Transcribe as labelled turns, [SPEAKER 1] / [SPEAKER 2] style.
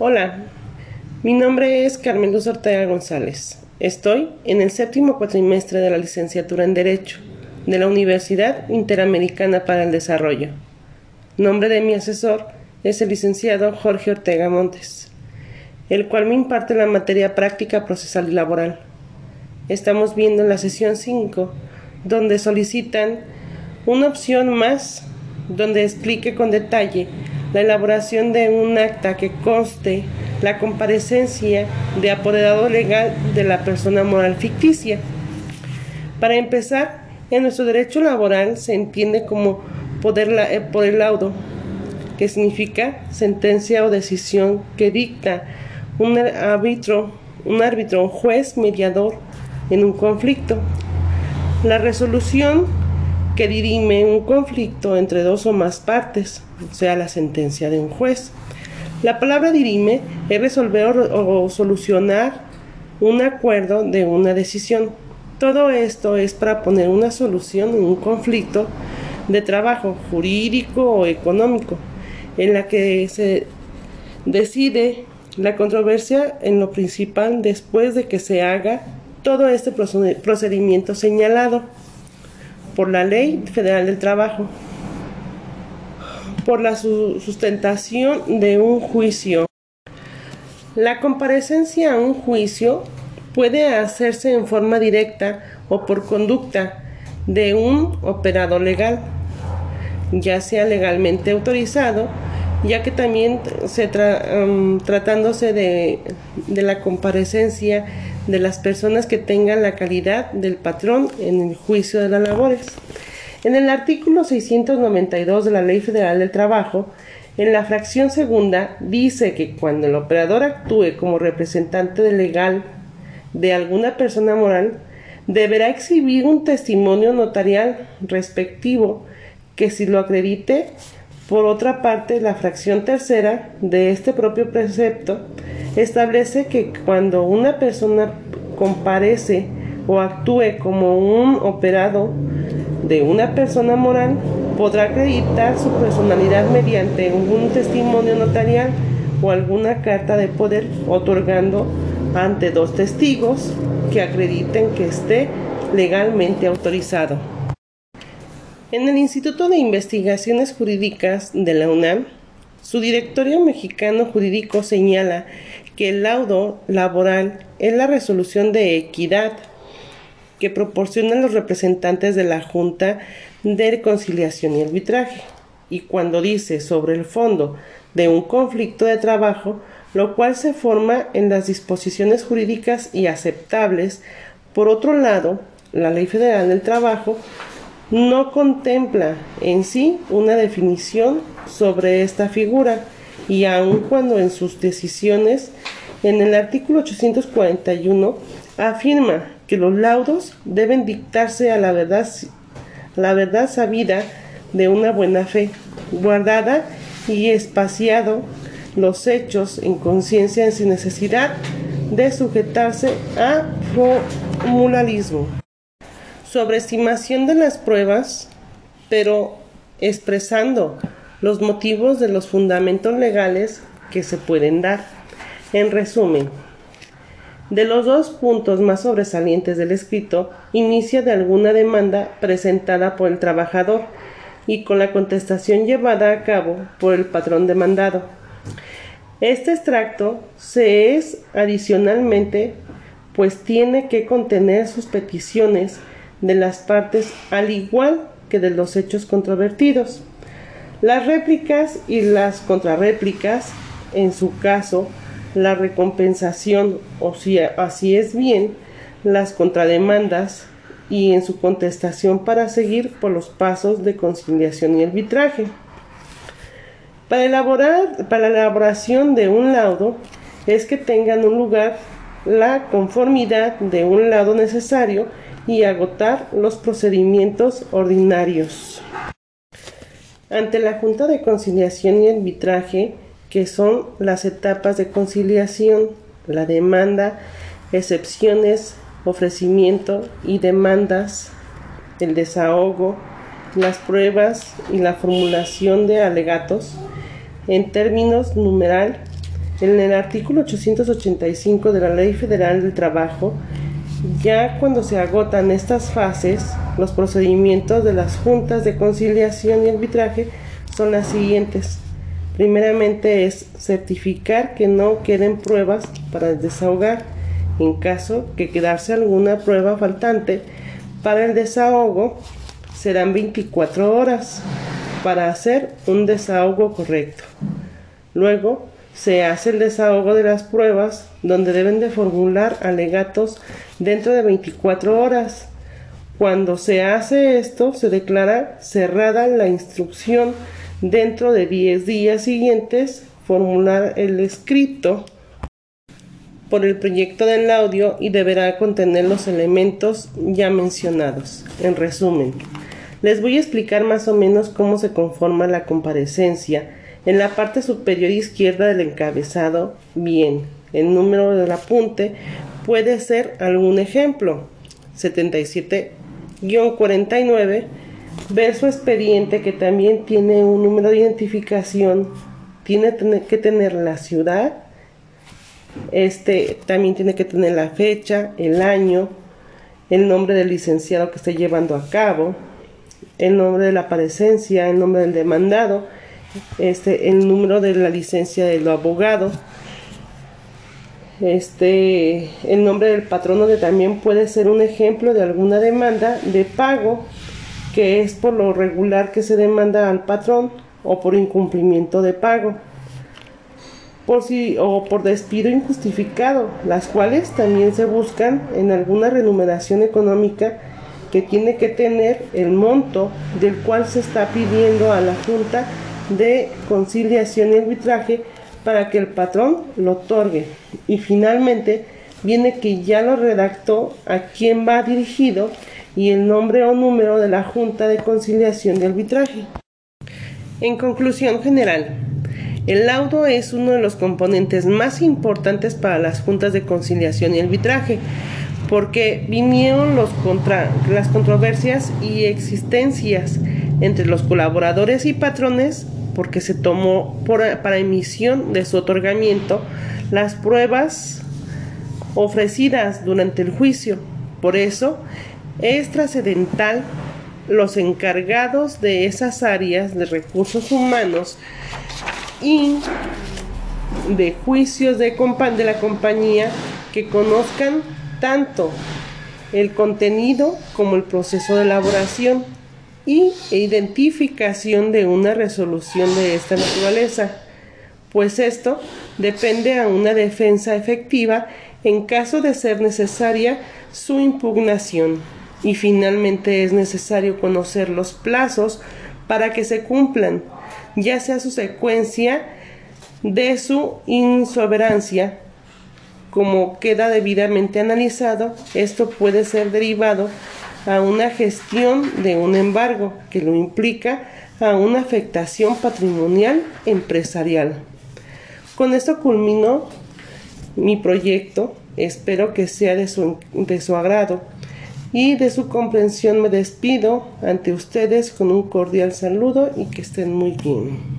[SPEAKER 1] Hola, mi nombre es Carmen Luz Ortega González. Estoy en el séptimo cuatrimestre de la licenciatura en Derecho de la Universidad Interamericana para el Desarrollo. Nombre de mi asesor es el licenciado Jorge Ortega Montes, el cual me imparte la materia práctica procesal y laboral. Estamos viendo la sesión 5, donde solicitan una opción más donde explique con detalle la elaboración de un acta que conste la comparecencia de apoderado legal de la persona moral ficticia. Para empezar, en nuestro derecho laboral se entiende como poder, eh, poder laudo, que significa sentencia o decisión que dicta un árbitro, un árbitro, un juez mediador en un conflicto. La resolución que dirime un conflicto entre dos o más partes, o sea, la sentencia de un juez. La palabra dirime es resolver o, solucionar un acuerdo de una decisión. Todo esto es para poner una solución en un conflicto de trabajo jurídico o económico, en la que se decide la controversia en lo principal después de que se haga todo este procedimiento señalado por la Ley Federal del Trabajo, por la sustentación de un juicio. La comparecencia a un juicio puede hacerse en forma directa o por conducta de un operador legal, ya sea legalmente autorizado, ya que también se tratándose de, de la comparecencia de las personas que tengan la calidad del patrón en el juicio de las labores. En el artículo 692 de la Ley Federal del Trabajo, en la fracción segunda dice que cuando el operador actúe como representante legal de alguna persona moral, deberá exhibir un testimonio notarial respectivo que si lo acredite, por otra parte, la fracción tercera de este propio precepto establece que cuando una persona comparece o actúe como un operado de una persona moral, podrá acreditar su personalidad mediante un testimonio notarial o alguna carta de poder otorgando ante dos testigos que acrediten que esté legalmente autorizado. En el Instituto de Investigaciones Jurídicas de la UNAM, su directorio mexicano jurídico señala que el laudo laboral es la resolución de equidad que proporcionan los representantes de la Junta de Conciliación y Arbitraje. Y cuando dice sobre el fondo de un conflicto de trabajo, lo cual se forma en las disposiciones jurídicas y aceptables, por otro lado, la Ley Federal del Trabajo no contempla en sí una definición sobre esta figura, y aun cuando en sus decisiones en el artículo 841 afirma que los laudos deben dictarse a la verdad, la verdad sabida de una buena fe, guardada y espaciado los hechos en conciencia sin necesidad de sujetarse a formularismo. Sobreestimación de las pruebas, pero expresando los motivos de los fundamentos legales que se pueden dar. En resumen, de los dos puntos más sobresalientes del escrito, inicia de alguna demanda presentada por el trabajador y con la contestación llevada a cabo por el patrón demandado. Este extracto se es adicionalmente, pues tiene que contener sus peticiones de las partes al igual que de los hechos controvertidos. Las réplicas y las contrarréplicas, en su caso, la recompensación o si así es bien, las contrademandas y en su contestación para seguir por los pasos de conciliación y arbitraje. Para, elaborar, para la elaboración de un laudo es que tengan un lugar la conformidad de un lado necesario y agotar los procedimientos ordinarios. Ante la Junta de Conciliación y Arbitraje, que son las etapas de conciliación, la demanda, excepciones, ofrecimiento y demandas, el desahogo, las pruebas y la formulación de alegatos, en términos numeral, En el artículo 885 de la Ley Federal del Trabajo, ya cuando se agotan estas fases, los procedimientos de las juntas de conciliación y arbitraje son las siguientes. Primeramente es certificar que no queden pruebas para desahogar. En caso que quedase alguna prueba faltante para el desahogo, serán 24 horas para hacer un desahogo correcto. Luego se hace el desahogo de las pruebas donde deben de formular alegatos dentro de 24 horas. Cuando se hace esto, se declara cerrada la instrucción dentro de 10 días siguientes formular el escrito por el proyecto del audio y deberá contener los elementos ya mencionados. En resumen, les voy a explicar más o menos cómo se conforma la comparecencia. En la parte superior izquierda del encabezado, bien, el número del apunte puede ser algún ejemplo. 77-49 verso expediente que también tiene un número de identificación, tiene que tener la ciudad, este también tiene que tener la fecha, el año, el nombre del licenciado que esté llevando a cabo, el nombre de la parecencia, el nombre del demandado, este, el número de la licencia del abogado, este, el nombre del patrono que también puede ser un ejemplo de alguna demanda de pago que es por lo regular que se demanda al patrón o por incumplimiento de pago por si, o por despido injustificado, las cuales también se buscan en alguna remuneración económica que tiene que tener el monto del cual se está pidiendo a la Junta de Conciliación y Arbitraje para que el patrón lo otorgue. Y finalmente viene que ya lo redactó a quién va dirigido y el nombre o número de la Junta de Conciliación y Arbitraje. En conclusión general, el laudo es uno de los componentes más importantes para las juntas de conciliación y arbitraje, porque vinieron los contra, las controversias y existencias entre los colaboradores y patrones, porque se tomó para emisión de su otorgamiento las pruebas ofrecidas durante el juicio. Por eso, es trascendental los encargados de esas áreas de recursos humanos y de juicios de, de la compañía que conozcan tanto el contenido como el proceso de elaboración y identificación de una resolución de esta naturaleza, pues esto depende a una defensa efectiva en caso de ser necesaria su impugnación. Y finalmente es necesario conocer los plazos para que se cumplan, ya sea su secuencia de su insoberancia, como queda debidamente analizado, esto puede ser derivado a una gestión de un embargo que lo implica a una afectación patrimonial empresarial. Con esto culmino mi proyecto, espero que sea de su, de su agrado y de su comprensión me despido ante ustedes con un cordial saludo y que estén muy bien.